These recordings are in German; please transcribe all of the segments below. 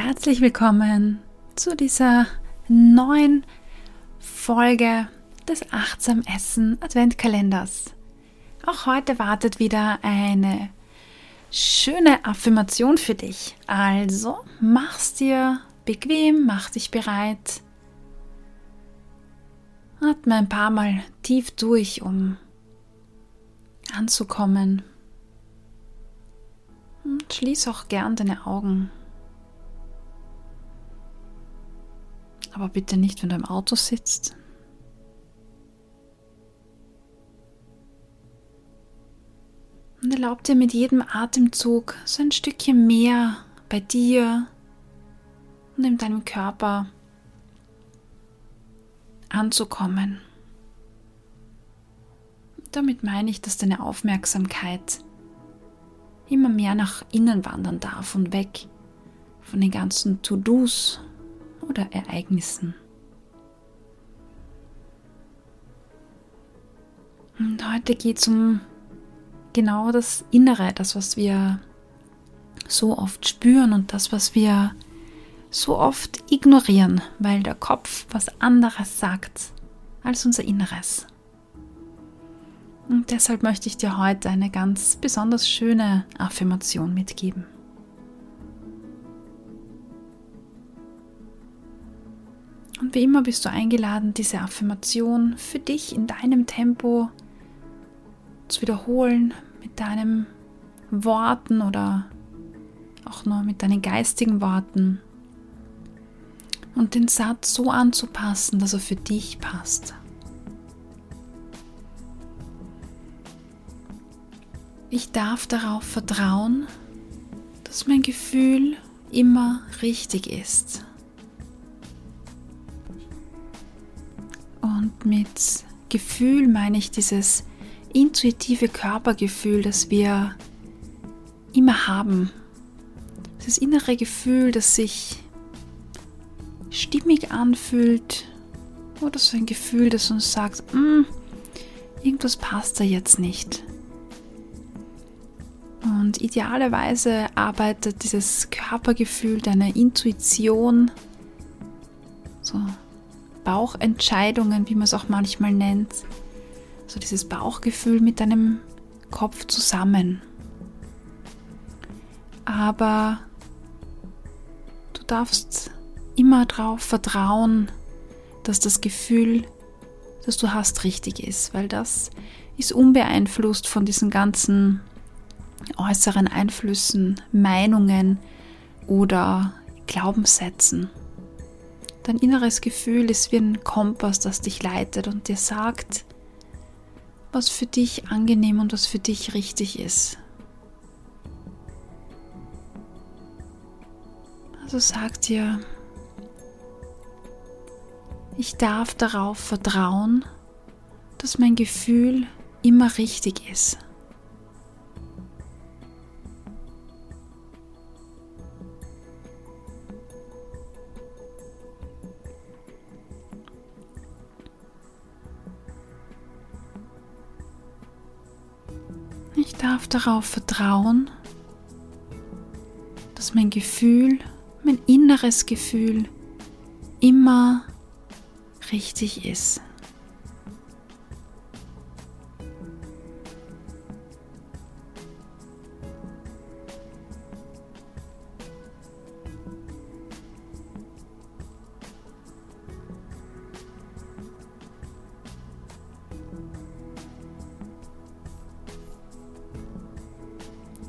Herzlich willkommen zu dieser neuen Folge des Achtsam Essen Adventkalenders. Auch heute wartet wieder eine schöne Affirmation für dich. Also mach's dir bequem, mach dich bereit. Atme ein paar Mal tief durch, um anzukommen. Und schließ auch gern deine Augen. Aber bitte nicht, wenn du im Auto sitzt. Und erlaub dir mit jedem Atemzug so ein Stückchen mehr bei dir und in deinem Körper anzukommen. Damit meine ich, dass deine Aufmerksamkeit immer mehr nach innen wandern darf und weg von den ganzen To-Dos oder Ereignissen. Und heute geht es um genau das Innere, das, was wir so oft spüren und das, was wir so oft ignorieren, weil der Kopf was anderes sagt als unser Inneres. Und deshalb möchte ich dir heute eine ganz besonders schöne Affirmation mitgeben. Und wie immer bist du eingeladen, diese Affirmation für dich in deinem Tempo zu wiederholen, mit deinen Worten oder auch nur mit deinen geistigen Worten. Und den Satz so anzupassen, dass er für dich passt. Ich darf darauf vertrauen, dass mein Gefühl immer richtig ist. Und mit Gefühl meine ich dieses intuitive Körpergefühl, das wir immer haben. Das innere Gefühl, das sich stimmig anfühlt oder so ein Gefühl, das uns sagt, mm, irgendwas passt da jetzt nicht. Und idealerweise arbeitet dieses Körpergefühl deiner Intuition, so Bauchentscheidungen, wie man es auch manchmal nennt, so dieses Bauchgefühl mit deinem Kopf zusammen. Aber du darfst immer darauf vertrauen, dass das Gefühl, das du hast, richtig ist, weil das ist unbeeinflusst von diesen ganzen äußeren Einflüssen, Meinungen oder Glaubenssätzen. Dein inneres Gefühl ist wie ein Kompass, das dich leitet und dir sagt, was für dich angenehm und was für dich richtig ist. Also sag dir, ich darf darauf vertrauen, dass mein Gefühl immer richtig ist. Ich darf darauf vertrauen, dass mein Gefühl, mein inneres Gefühl immer richtig ist.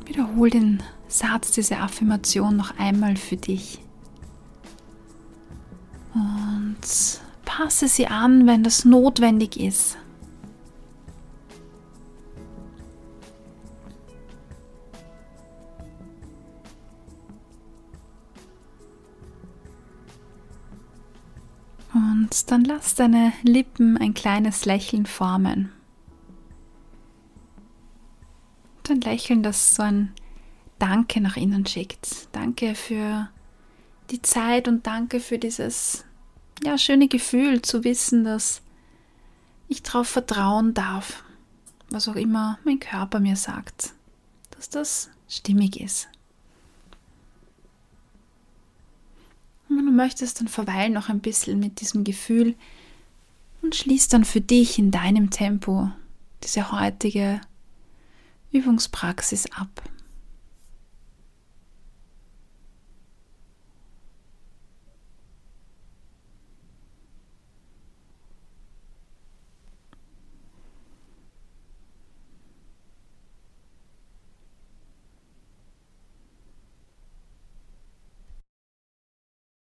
Wiederhol den Satz dieser Affirmation noch einmal für dich. Und passe sie an, wenn das notwendig ist. Und dann lass deine Lippen ein kleines Lächeln formen. Ein Lächeln, das so ein Danke nach innen schickt. Danke für die Zeit und danke für dieses ja, schöne Gefühl zu wissen, dass ich darauf vertrauen darf, was auch immer mein Körper mir sagt, dass das stimmig ist. möchtest, dann verweil noch ein bisschen mit diesem Gefühl und schließ dann für dich in deinem Tempo diese heutige Übungspraxis ab.